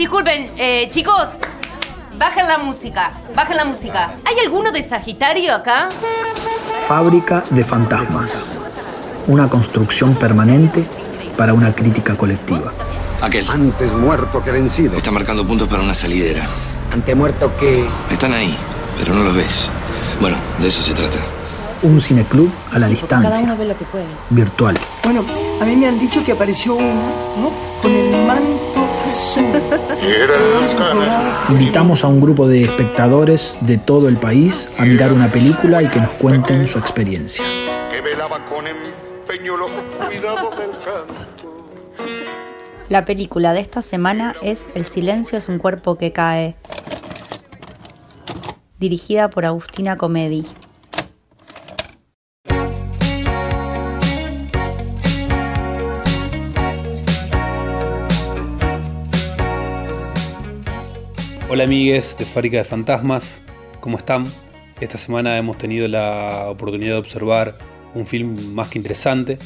Disculpen, eh, chicos, bajen la música, bajen la música. ¿Hay alguno de Sagitario acá? Fábrica de fantasmas. Una construcción permanente para una crítica colectiva. Aquel. Antes muerto que vencido. Está marcando puntos para una salidera. Antemuerto que... Están ahí, pero no los ves. Bueno, de eso se trata. Un cineclub a la distancia. Cada uno ve lo que puede. Virtual. Bueno, a mí me han dicho que apareció uno, ¿no? Con el manto. Invitamos a un grupo de espectadores de todo el país a mirar una película y que nos cuenten su experiencia. La película de esta semana es El silencio es un cuerpo que cae, dirigida por Agustina Comedi. Hola amigues de Fábrica de Fantasmas, ¿cómo están? Esta semana hemos tenido la oportunidad de observar un film más que interesante.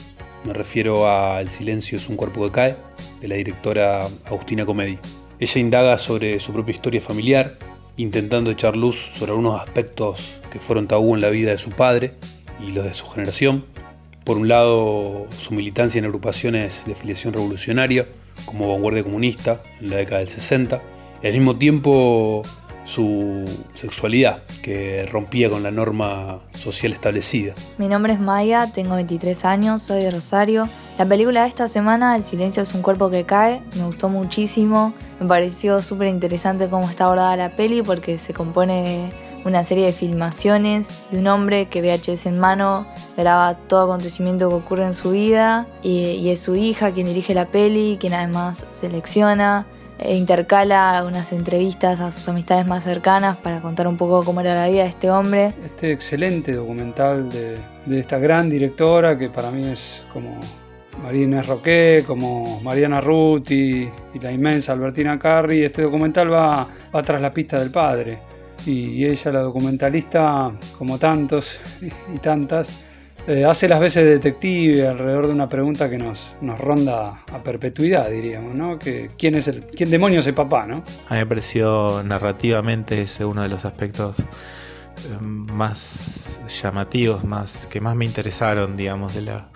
Me refiero a El silencio es un cuerpo que cae, de la directora Agustina Comedi. Ella indaga sobre su propia historia familiar, intentando echar luz sobre algunos aspectos que fueron tabú en la vida de su padre y los de su generación. Por un lado, su militancia en agrupaciones de filiación revolucionaria, como Vanguardia Comunista en la década del 60, y al mismo tiempo su sexualidad, que rompía con la norma social establecida. Mi nombre es Maya, tengo 23 años, soy de Rosario. La película de esta semana, El silencio es un cuerpo que cae, me gustó muchísimo. Me pareció súper interesante cómo está abordada la peli porque se compone de una serie de filmaciones de un hombre que VHS en mano graba todo acontecimiento que ocurre en su vida y, y es su hija quien dirige la peli, quien además selecciona intercala unas entrevistas a sus amistades más cercanas para contar un poco cómo era la vida de este hombre. Este excelente documental de, esta gran directora que para mí es como María Inés Roqué, como Mariana Ruti y la inmensa Albertina Carri. Este documental va, va tras la pista del padre. Y ella, la documentalista, como tantos y tantas, eh, hace las veces de detective alrededor de una pregunta que nos, nos ronda a perpetuidad, diríamos, ¿no? Que, ¿quién, es el, ¿Quién demonios es papá, no? A mí me pareció narrativamente ese uno de los aspectos eh, más llamativos, más, que más me interesaron, digamos, de la,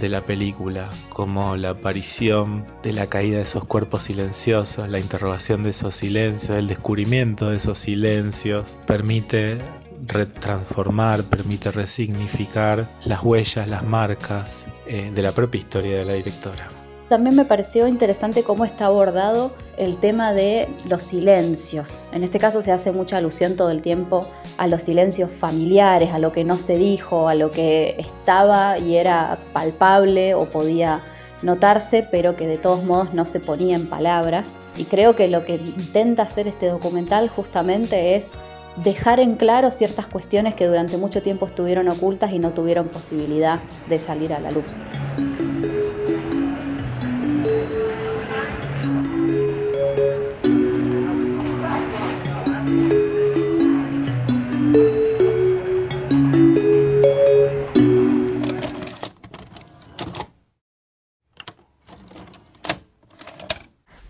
de la película, como la aparición de la caída de esos cuerpos silenciosos, la interrogación de esos silencios, el descubrimiento de esos silencios, permite retransformar, permite resignificar las huellas, las marcas eh, de la propia historia de la directora. También me pareció interesante cómo está abordado el tema de los silencios. En este caso se hace mucha alusión todo el tiempo a los silencios familiares, a lo que no se dijo, a lo que estaba y era palpable o podía notarse, pero que de todos modos no se ponía en palabras. Y creo que lo que intenta hacer este documental justamente es dejar en claro ciertas cuestiones que durante mucho tiempo estuvieron ocultas y no tuvieron posibilidad de salir a la luz.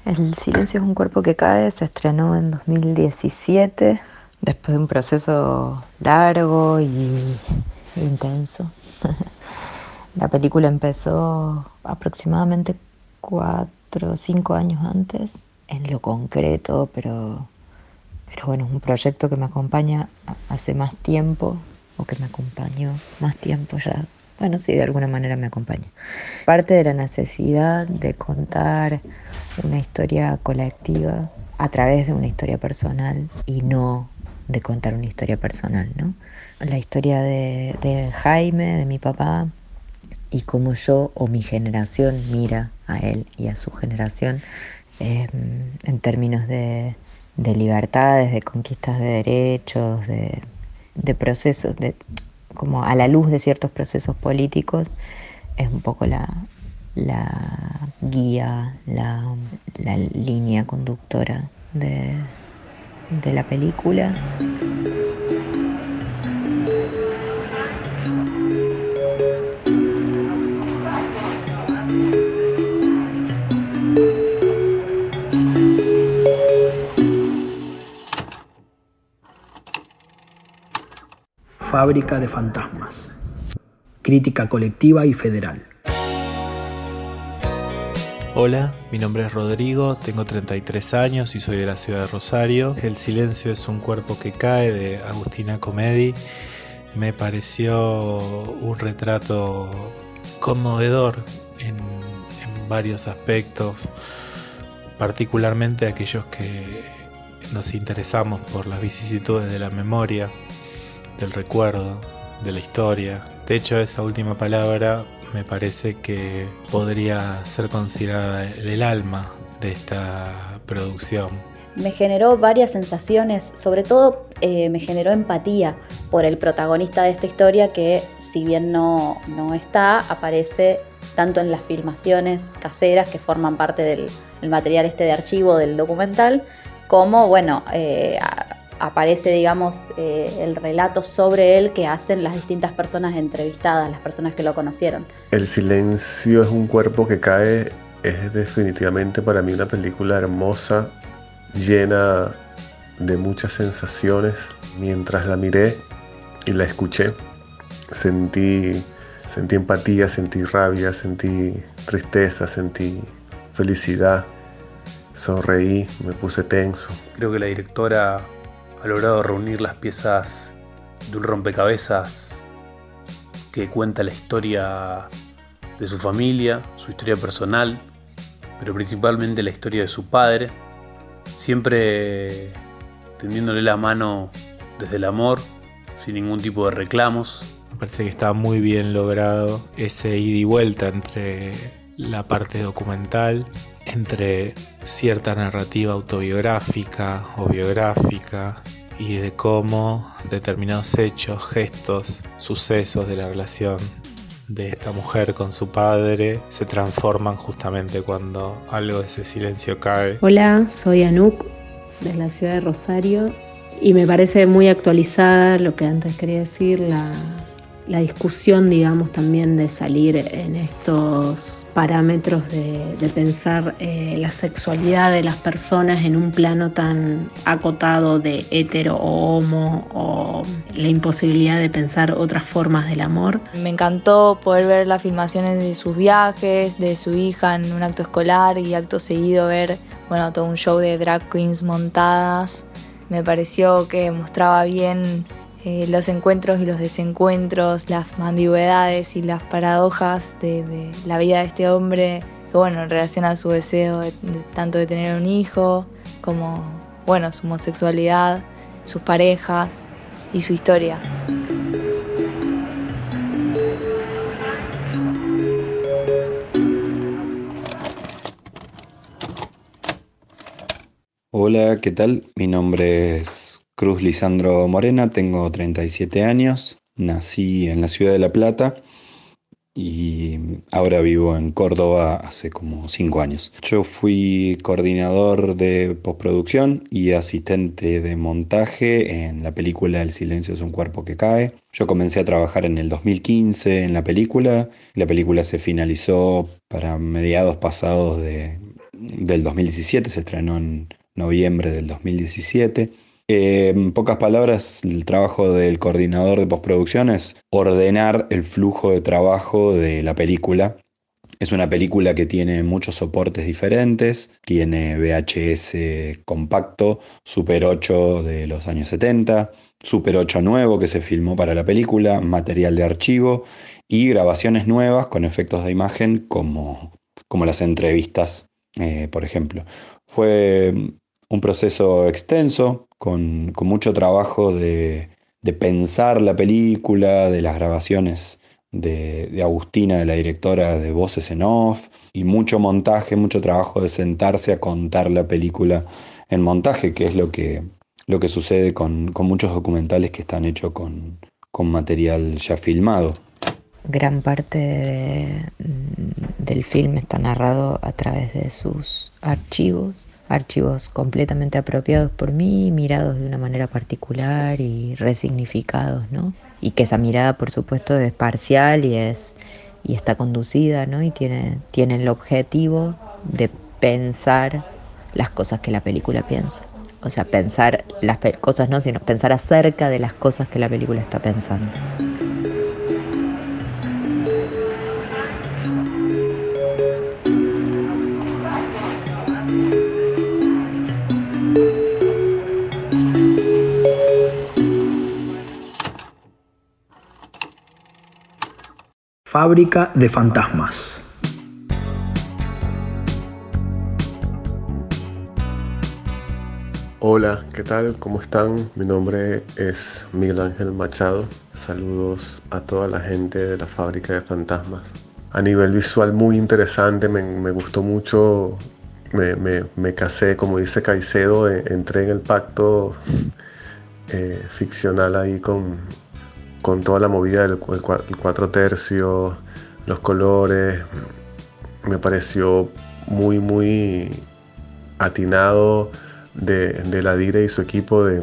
El silencio es un cuerpo que cae se estrenó en 2017 después de un proceso largo y intenso. La película empezó aproximadamente cuatro o cinco años antes, en lo concreto, pero, pero bueno, es un proyecto que me acompaña hace más tiempo, o que me acompañó más tiempo ya. Bueno, sí, de alguna manera me acompaña. Parte de la necesidad de contar una historia colectiva a través de una historia personal y no de contar una historia personal, ¿no? La historia de, de Jaime, de mi papá, y cómo yo o mi generación mira a él y a su generación eh, en términos de, de, libertades, de conquistas de derechos, de, de, procesos, de, como a la luz de ciertos procesos políticos, es un poco la, la guía, la, la línea conductora de, de la película. Fábrica de Fantasmas. Crítica colectiva y federal. Hola, mi nombre es Rodrigo, tengo 33 años y soy de la ciudad de Rosario. El silencio es un cuerpo que cae de Agustina Comedi. Me pareció un retrato conmovedor en, en varios aspectos, particularmente aquellos que nos interesamos por las vicisitudes de la memoria, del recuerdo, de la historia. De hecho, esa última palabra me parece que podría ser considerada el alma de esta producción. Me generó varias sensaciones, sobre todo eh, me generó empatía por el protagonista de esta historia que si bien no, no está, aparece tanto en las filmaciones caseras que forman parte del, material este de archivo del documental, como, bueno, eh, aparece, digamos, eh, el relato sobre él que hacen las distintas personas entrevistadas, las personas que lo conocieron. El silencio es un cuerpo que cae, es definitivamente para mí una película hermosa, llena de muchas sensaciones. Mientras la miré y la escuché, sentí, sentí empatía, sentí rabia, sentí tristeza, sentí felicidad, sonreí, me puse tenso. Creo que la directora ha logrado reunir las piezas de un rompecabezas que cuenta la historia de su familia, su historia personal, pero principalmente la historia de su padre, siempre tendiéndole la mano desde el amor, sin ningún tipo de reclamos. Me parece que está muy bien logrado ese ida y vuelta entre la parte documental, entre cierta narrativa autobiográfica o biográfica y de cómo determinados hechos, gestos, sucesos de la relación de esta mujer con su padre se transforman justamente cuando algo de ese silencio cae. Hola, soy Anuk de la ciudad de Rosario y me parece muy actualizada lo que antes quería decir, la, la discusión, digamos, también de salir en estos parámetros de, pensar eh, la sexualidad de las personas en un plano tan acotado de hetero o homo o la imposibilidad de pensar otras formas del amor. Me encantó poder ver las filmaciones de sus viajes, de su hija en un acto escolar y acto seguido ver, bueno, todo un show de drag queens montadas. Me pareció que mostraba bien eh, los encuentros y los desencuentros, las ambigüedades y las paradojas de, la vida de este hombre, que bueno, en relación a su deseo de, de, tanto de tener un hijo, como bueno, su homosexualidad, sus parejas y su historia. Hola, ¿qué tal? Mi nombre es Cruz Lisandro Morena, tengo 37 años, nací en la ciudad de La Plata y ahora vivo en Córdoba hace como 5 años. Yo fui coordinador de postproducción y asistente de montaje en la película El silencio es un cuerpo que cae. Yo comencé a trabajar en el 2015 en la película, la película se finalizó para mediados pasados de, del 2017, se estrenó en noviembre del 2017. En pocas palabras, el trabajo del coordinador de postproducción es ordenar el flujo de trabajo de la película. Es una película que tiene muchos soportes diferentes, tiene VHS compacto, Super 8 de los años 70, Super 8 nuevo que se filmó para la película, material de archivo y grabaciones nuevas con efectos de imagen como, como las entrevistas, eh, por ejemplo. Fue un proceso extenso, con, con mucho trabajo de, de, pensar la película, de las grabaciones de, de, Agustina, de la directora de Voces en Off, y mucho montaje, mucho trabajo de sentarse a contar la película en montaje, que es lo que, lo que sucede con, con muchos documentales que están hechos con, con material ya filmado. Gran parte de, del film está narrado a través de sus archivos archivos completamente apropiados por mí, mirados de una manera particular y resignificados, ¿no? Y que esa mirada, por supuesto, es parcial y es y está conducida, ¿no? Y tiene, tiene el objetivo de pensar las cosas que la película piensa. O sea, pensar las cosas no, sino pensar acerca de las cosas que la película está pensando. Fábrica de fantasmas. Hola, ¿qué tal? ¿Cómo están? Mi nombre es Miguel Ángel Machado. Saludos a toda la gente de la Fábrica de Fantasmas. A nivel visual muy interesante, me, gustó mucho, me, casé, como dice Caicedo, entré en el pacto eh, ficcional ahí con, con toda la movida del el cuatro tercios, los colores. Me pareció muy, muy atinado de, de la Dire y su equipo de,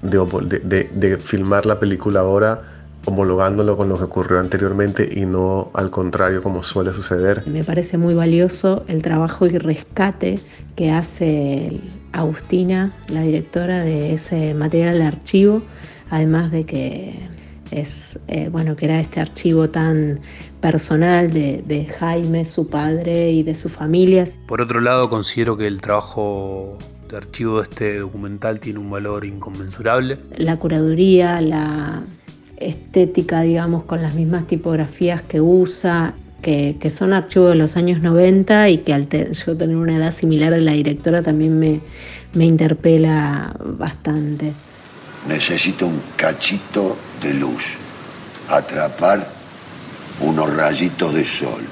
de, filmar la película ahora homologándolo con lo que ocurrió anteriormente y no al contrario como suele suceder. Me parece muy valioso el trabajo y rescate que hace Agustina, la directora de ese material de archivo, además de que es eh, bueno que era este archivo tan personal de, de, Jaime, su padre y de sus familias. Por otro lado, considero que el trabajo de archivo de este documental tiene un valor inconmensurable. La curaduría, la estética, digamos, con las mismas tipografías que usa, que, que son archivos de los años 90 y que al yo tener una edad similar de la directora también me, me interpela bastante. Necesito un cachito de luz, atrapar unos rayitos de sol.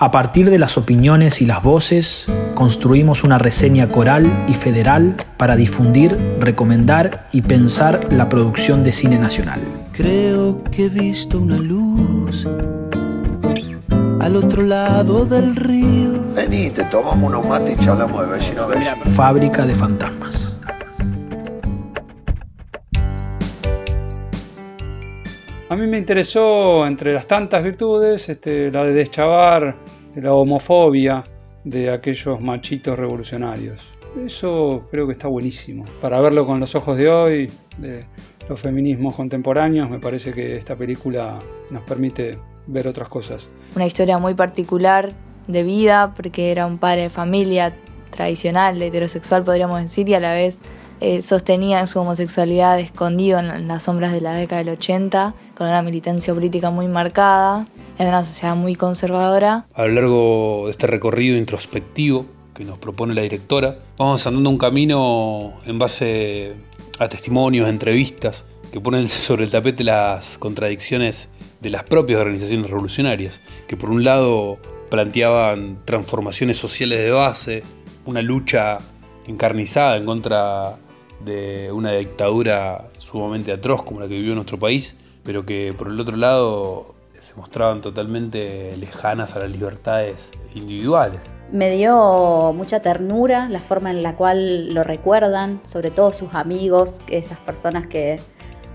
A partir de las opiniones y las voces, construimos una reseña coral y federal para difundir, recomendar y pensar la producción de cine nacional. Creo que he visto una luz al otro lado del río. Vení, te tomamos unos mates y charlamos de vecino a vecino. Fábrica de fantasmas. A mí me interesó, entre las tantas virtudes, este, la de deschavar la homofobia de aquellos machitos revolucionarios. Eso creo que está buenísimo. Para verlo con los ojos de hoy, de los feminismos contemporáneos, me parece que esta película nos permite ver otras cosas. Una historia muy particular de vida, porque era un padre de familia tradicional, heterosexual podríamos decir, y a la vez eh, sostenía su homosexualidad escondido en, las sombras de la década del 80, con una militancia política muy marcada, en una sociedad muy conservadora. A lo largo de este recorrido introspectivo que nos propone la directora, vamos andando un camino en base a testimonios, entrevistas, que ponen sobre el tapete las contradicciones de las propias organizaciones revolucionarias, que por un lado planteaban transformaciones sociales de base, una lucha encarnizada en contra de una dictadura sumamente atroz como la que vivió nuestro país, pero que por el otro lado se mostraban totalmente lejanas a las libertades individuales. Me dio mucha ternura la forma en la cual lo recuerdan, sobre todo sus amigos, esas personas que,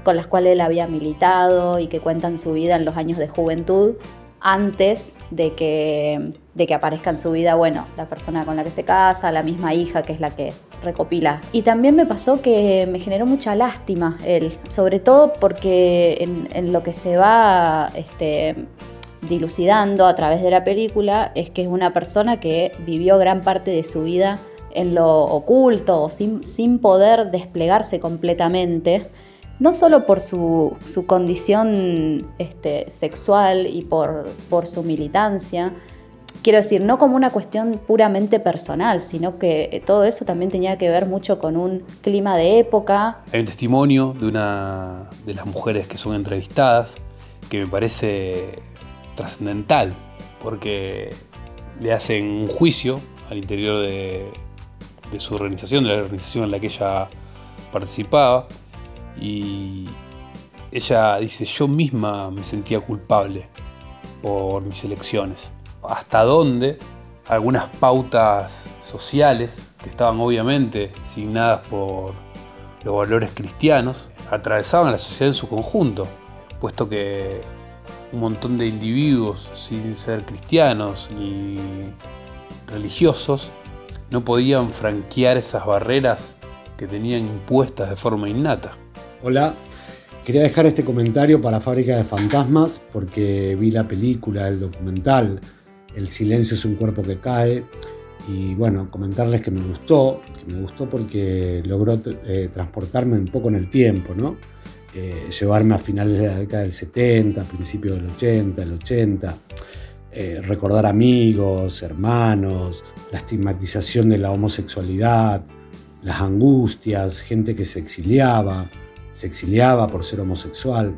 con las cuales él había militado y que cuentan su vida en los años de juventud, antes de que, de que aparezca en su vida, bueno, la persona con la que se casa, la misma hija que es la que recopila. Y también me pasó que me generó mucha lástima él, sobre todo porque en, lo que se va este, dilucidando a través de la película es que es una persona que vivió gran parte de su vida en lo oculto, sin, sin poder desplegarse completamente, no solo por su, condición este, sexual y por, por su militancia, Quiero decir, no como una cuestión puramente personal, sino que todo eso también tenía que ver mucho con un clima de época. Hay un testimonio de una de las mujeres que son entrevistadas que me parece trascendental, porque le hacen un juicio al interior de, de su organización, de la organización en la que ella participaba, y ella dice, yo misma me sentía culpable por mis elecciones hasta dónde algunas pautas sociales, que estaban obviamente signadas por los valores cristianos, atravesaban la sociedad en su conjunto, puesto que un montón de individuos sin ser cristianos ni religiosos no podían franquear esas barreras que tenían impuestas de forma innata. Hola, quería dejar este comentario para Fábrica de Fantasmas porque vi la película, el documental, El silencio es un cuerpo que cae y bueno, comentarles que me gustó, que me gustó porque logró eh, transportarme un poco en el tiempo, ¿no? Eh, llevarme a finales de la década del 70, principios del 80, el 80, eh, recordar amigos, hermanos, la estigmatización de la homosexualidad, las angustias, gente que se exiliaba, se exiliaba por ser homosexual.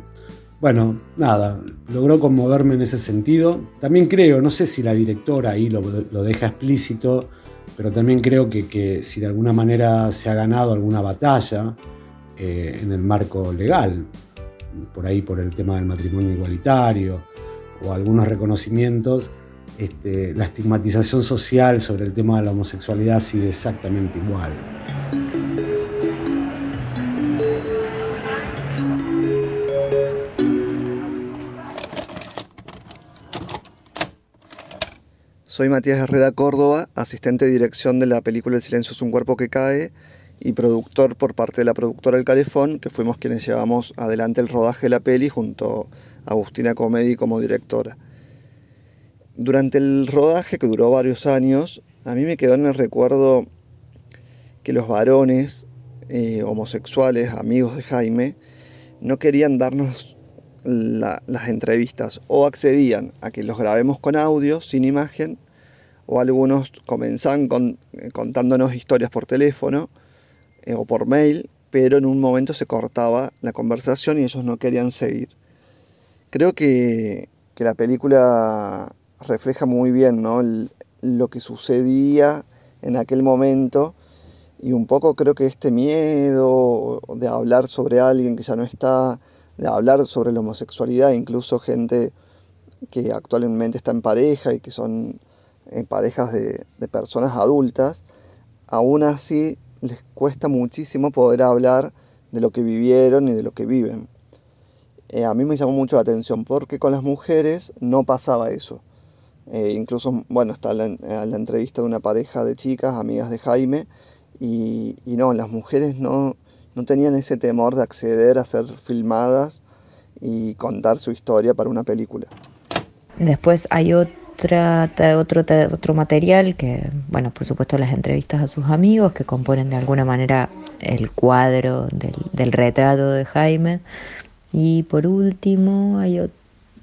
Bueno, nada, logró conmoverme en ese sentido. También creo, no sé si la directora ahí lo, deja explícito, pero también creo que, si de alguna manera se ha ganado alguna batalla eh, en el marco legal, por ahí por el tema del matrimonio igualitario o algunos reconocimientos, este, la estigmatización social sobre el tema de la homosexualidad sigue exactamente igual. Soy Matías Herrera Córdoba, asistente de dirección de la película El silencio es un cuerpo que cae y productor por parte de la productora El Calefón, que fuimos quienes llevamos adelante el rodaje de la peli junto a Agustina Comedi como directora. Durante el rodaje, que duró varios años, a mí me quedó en el recuerdo que los varones eh, homosexuales, amigos de Jaime, no querían darnos las entrevistas o accedían a que los grabemos con audio, sin imagen, o algunos comenzaban con, eh, contándonos historias por teléfono eh, o por mail, pero en un momento se cortaba la conversación y ellos no querían seguir. Creo que, la película refleja muy bien lo que sucedía en aquel momento y un poco creo que este miedo de hablar sobre alguien que ya no está, de hablar sobre la homosexualidad, incluso gente que actualmente está en pareja y que son en parejas de, personas adultas, aún así les cuesta muchísimo poder hablar de lo que vivieron y de lo que viven. Eh, a mí me llamó mucho la atención porque con las mujeres no pasaba eso. Eh, incluso, bueno, está la, la, entrevista de una pareja de chicas, amigas de Jaime, y, y, no, las mujeres no, no tenían ese temor de acceder a ser filmadas y contar su historia para una película. Después hay otro otro, otro material que, bueno, por supuesto las entrevistas a sus amigos que componen de alguna manera el cuadro del, retrato de Jaime. Y por último hay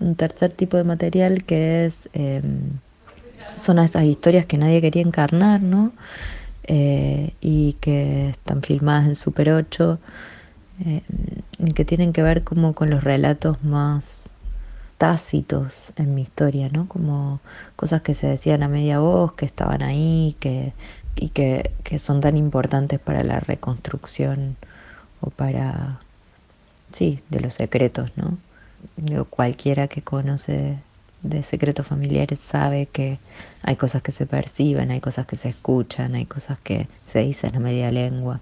un tercer tipo de material que es, em, son esas historias que nadie quería encarnar, ¿no? Eh, y que están filmadas en Super 8 eh, y que tienen que ver como con los relatos más tácitos en mi historia, ¿no? Como cosas que se decían a media voz, que estaban ahí, que, y que, son tan importantes para la reconstrucción o para, sí, de los secretos, ¿no? cualquiera que conoce de secretos familiares sabe que hay cosas que se perciben, hay cosas que se escuchan, hay cosas que se dicen a media lengua.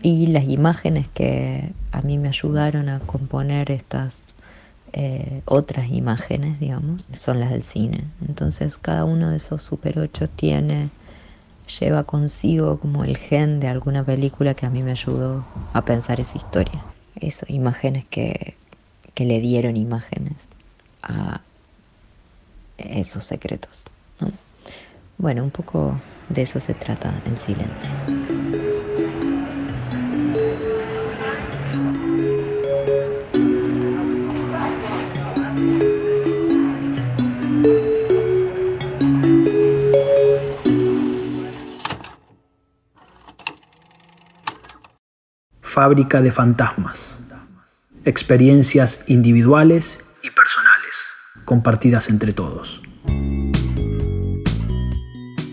Y las imágenes que a mí me ayudaron a componer estas eh, otras imágenes, digamos, son las del cine. Entonces cada uno de esos Super 8 tiene, lleva consigo como el gen de alguna película que a mí me ayudó a pensar esa historia. Eso, imágenes que, que le dieron imágenes a esos secretos. Bueno, un poco de eso se trata el silencio. Fábrica de fantasmas. Experiencias individuales y personales, compartidas entre todos.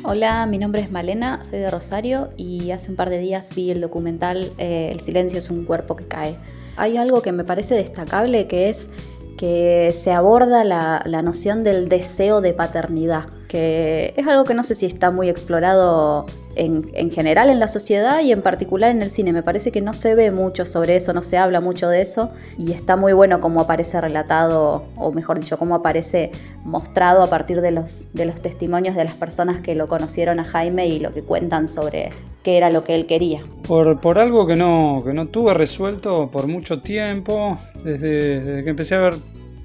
Hola, mi nombre es Malena, soy de Rosario y hace un par de días vi el documental eh, El silencio es un cuerpo que cae. Hay algo que me parece destacable que es que se aborda la, la noción del deseo de paternidad que es algo que no sé si está muy explorado en, en, general en la sociedad y en particular en el cine. Me parece que no se ve mucho sobre eso, no se habla mucho de eso y está muy bueno cómo aparece relatado, o mejor dicho, cómo aparece mostrado a partir de los, de los testimonios de las personas que lo conocieron a Jaime y lo que cuentan sobre qué era lo que él quería. Por, por algo que no, que no tuve resuelto por mucho tiempo, desde, desde que empecé a ver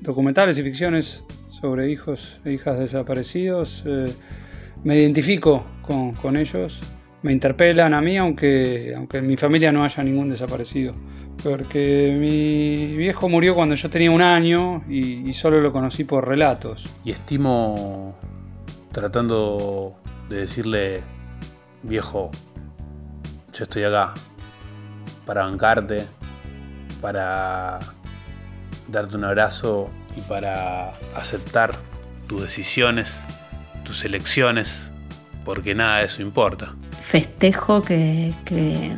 documentales y ficciones sobre hijos e hijas desaparecidos, eh, me identifico con, con, ellos, me interpelan a mí, aunque, aunque en mi familia no haya ningún desaparecido. Porque mi viejo murió cuando yo tenía un año y, y solo lo conocí por relatos. Y estimo tratando de decirle, viejo, yo estoy acá para bancarte, para darte un abrazo y para aceptar tus decisiones, tus elecciones, porque nada de eso importa. Festejo que, que,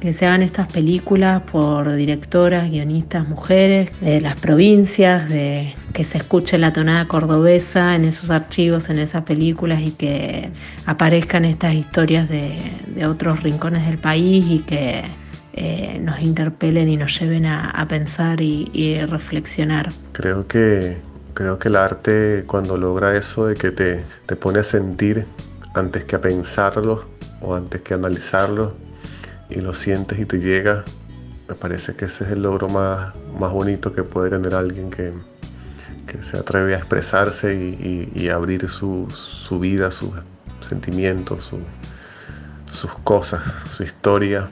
que, se hagan estas películas por directoras, guionistas, mujeres de las provincias, de que se escuche la tonada cordobesa en esos archivos, en esas películas y que aparezcan estas historias de, de otros rincones del país y que eh, nos interpelen y nos lleven a, a pensar y, y, reflexionar. Creo que, creo que el arte cuando logra eso de que te, te pone a sentir antes que a pensarlo o antes que a analizarlo y lo sientes y te llega, me parece que ese es el logro más, más bonito que puede tener alguien que, que se atreve a expresarse y, y, y abrir su, su, vida, sus sentimientos, su, sus cosas, su historia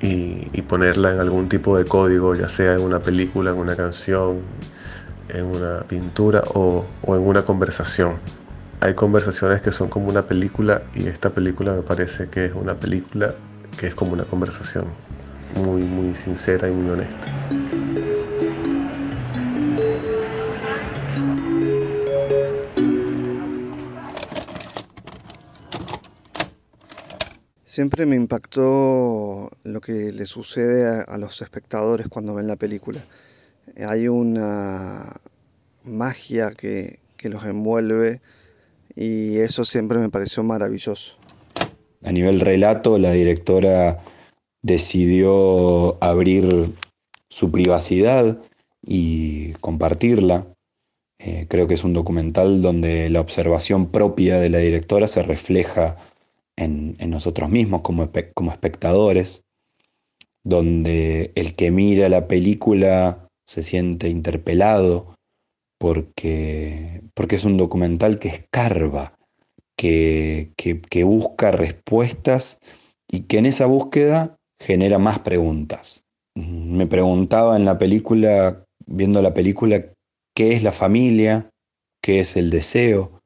y, y, ponerla en algún tipo de código, ya sea en una película, en una canción, en una pintura o, o, en una conversación. Hay conversaciones que son como una película y esta película me parece que es una película que es como una conversación muy, muy sincera y muy honesta. Siempre me impactó lo que le sucede a, los espectadores cuando ven la película. Hay una magia que, que, los envuelve y eso siempre me pareció maravilloso. A nivel relato, la directora decidió abrir su privacidad y compartirla. Eh, creo que es un documental donde la observación propia de la directora se refleja en, nosotros mismos como, como espectadores, donde el que mira la película se siente interpelado porque, porque es un documental que escarba, que, que busca respuestas y que en esa búsqueda genera más preguntas. Me preguntaba en la película, viendo la película, qué es la familia, qué es el deseo,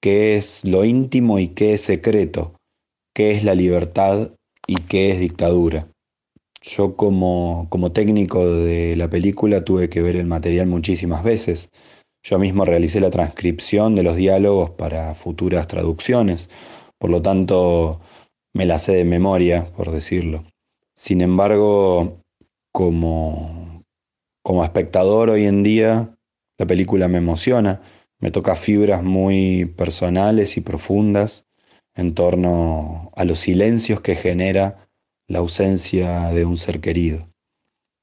qué es lo íntimo y qué es secreto qué es la libertad y qué es dictadura. Yo como, como técnico de la película tuve que ver el material muchísimas veces. Yo mismo realicé la transcripción de los diálogos para futuras traducciones, por lo tanto me la sé de memoria, por decirlo. Sin embargo, como, como espectador hoy en día, la película me emociona, me toca fibras muy personales y profundas en torno a los silencios que genera la ausencia de un ser querido.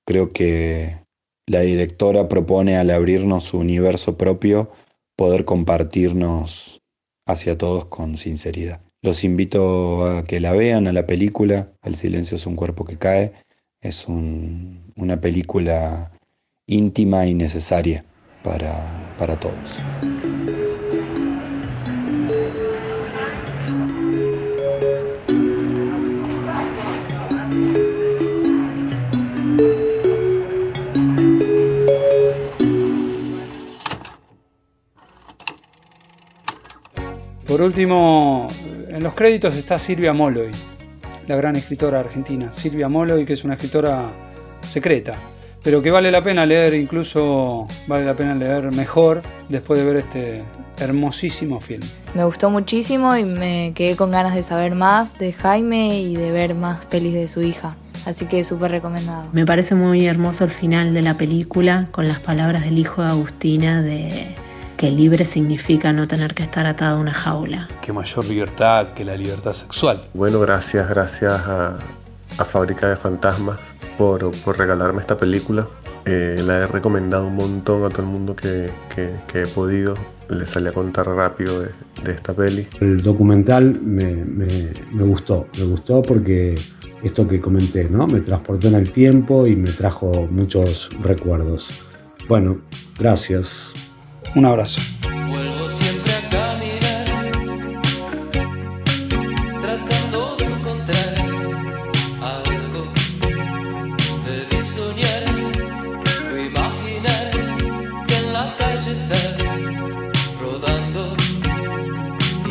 Creo que la directora propone al abrirnos su universo propio poder compartirnos hacia todos con sinceridad. Los invito a que la vean a la película, El silencio es un cuerpo que cae. Es un, una película íntima y necesaria para, para todos. Por último, en los créditos está Silvia Molloy, la gran escritora argentina. Silvia Molloy, que es una escritora secreta, pero que vale la pena leer, incluso vale la pena leer mejor después de ver este hermosísimo film. Me gustó muchísimo y me quedé con ganas de saber más de Jaime y de ver más pelis de su hija. Así que súper recomendado. Me parece muy hermoso el final de la película con las palabras del hijo de Agustina de que libre significa no tener que estar atado a una jaula. Qué mayor libertad que la libertad sexual. Bueno, gracias, gracias a, a Fábrica de Fantasmas por, por regalarme esta película. Eh, la he recomendado un montón a todo el mundo que, que, que he podido. Les salí a contar rápido de, de esta peli. El documental me, me, me, gustó, me gustó porque esto que comenté, ¿no? Me transportó en el tiempo y me trajo muchos recuerdos. Bueno, gracias. Un abrazo. Vuelvo siempre a caminar, tratando de encontrar algo, de soñar o imaginar que en la calle estás rodando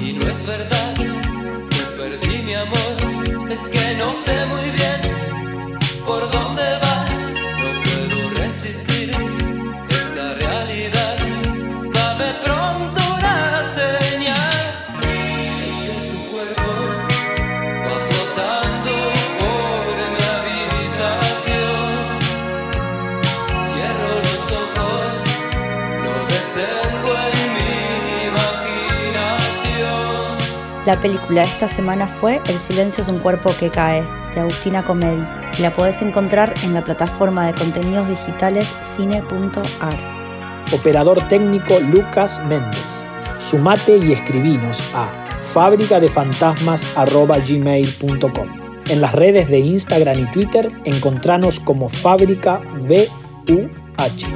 y no es verdad. Que perdí mi amor, es que no sé muy bien por dónde vas, no puedo resistir La película de esta semana fue El silencio es un cuerpo que cae, de Agustina Comedi, y la podés encontrar en la plataforma de contenidos digitales cine.ar. Operador técnico Lucas Méndez. Sumate y escribinos a fábricadefantasmas.gmail.com. En las redes de Instagram y Twitter encontranos como Fábrica VUH.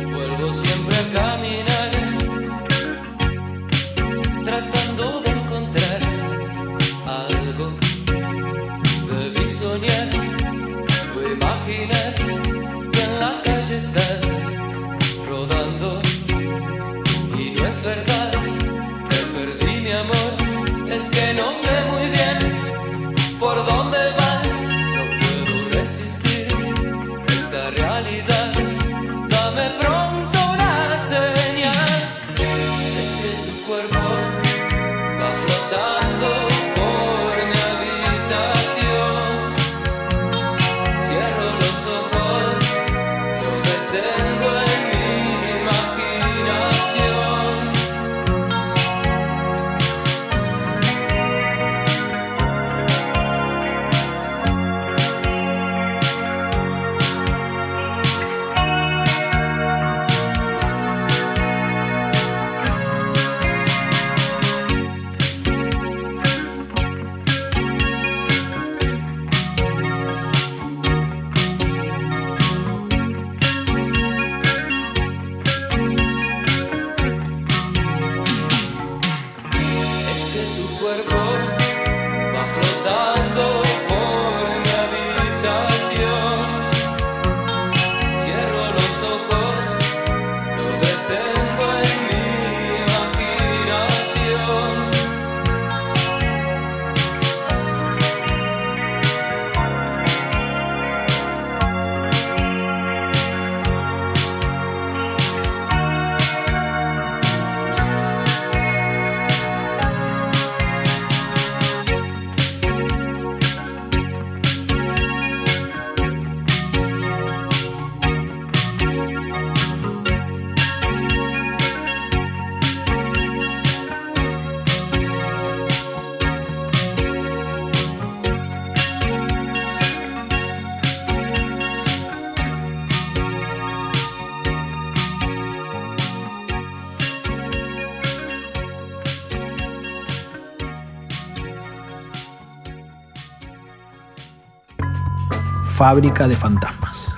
Fábrica de Fantasmas.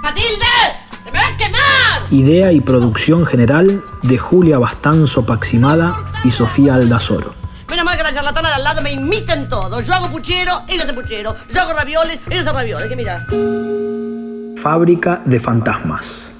¡Matilde! ¡Se me va a quemar! Idea y producción general de Julia Bastanzo Paximada y Sofía Aldazoro. Menos mal que la charlatana de al lado me imiten todo. Yo hago puchero, ella hace puchero. Yo hago ravioles, ella hace ravioles. Que mira. Fábrica de Fantasmas.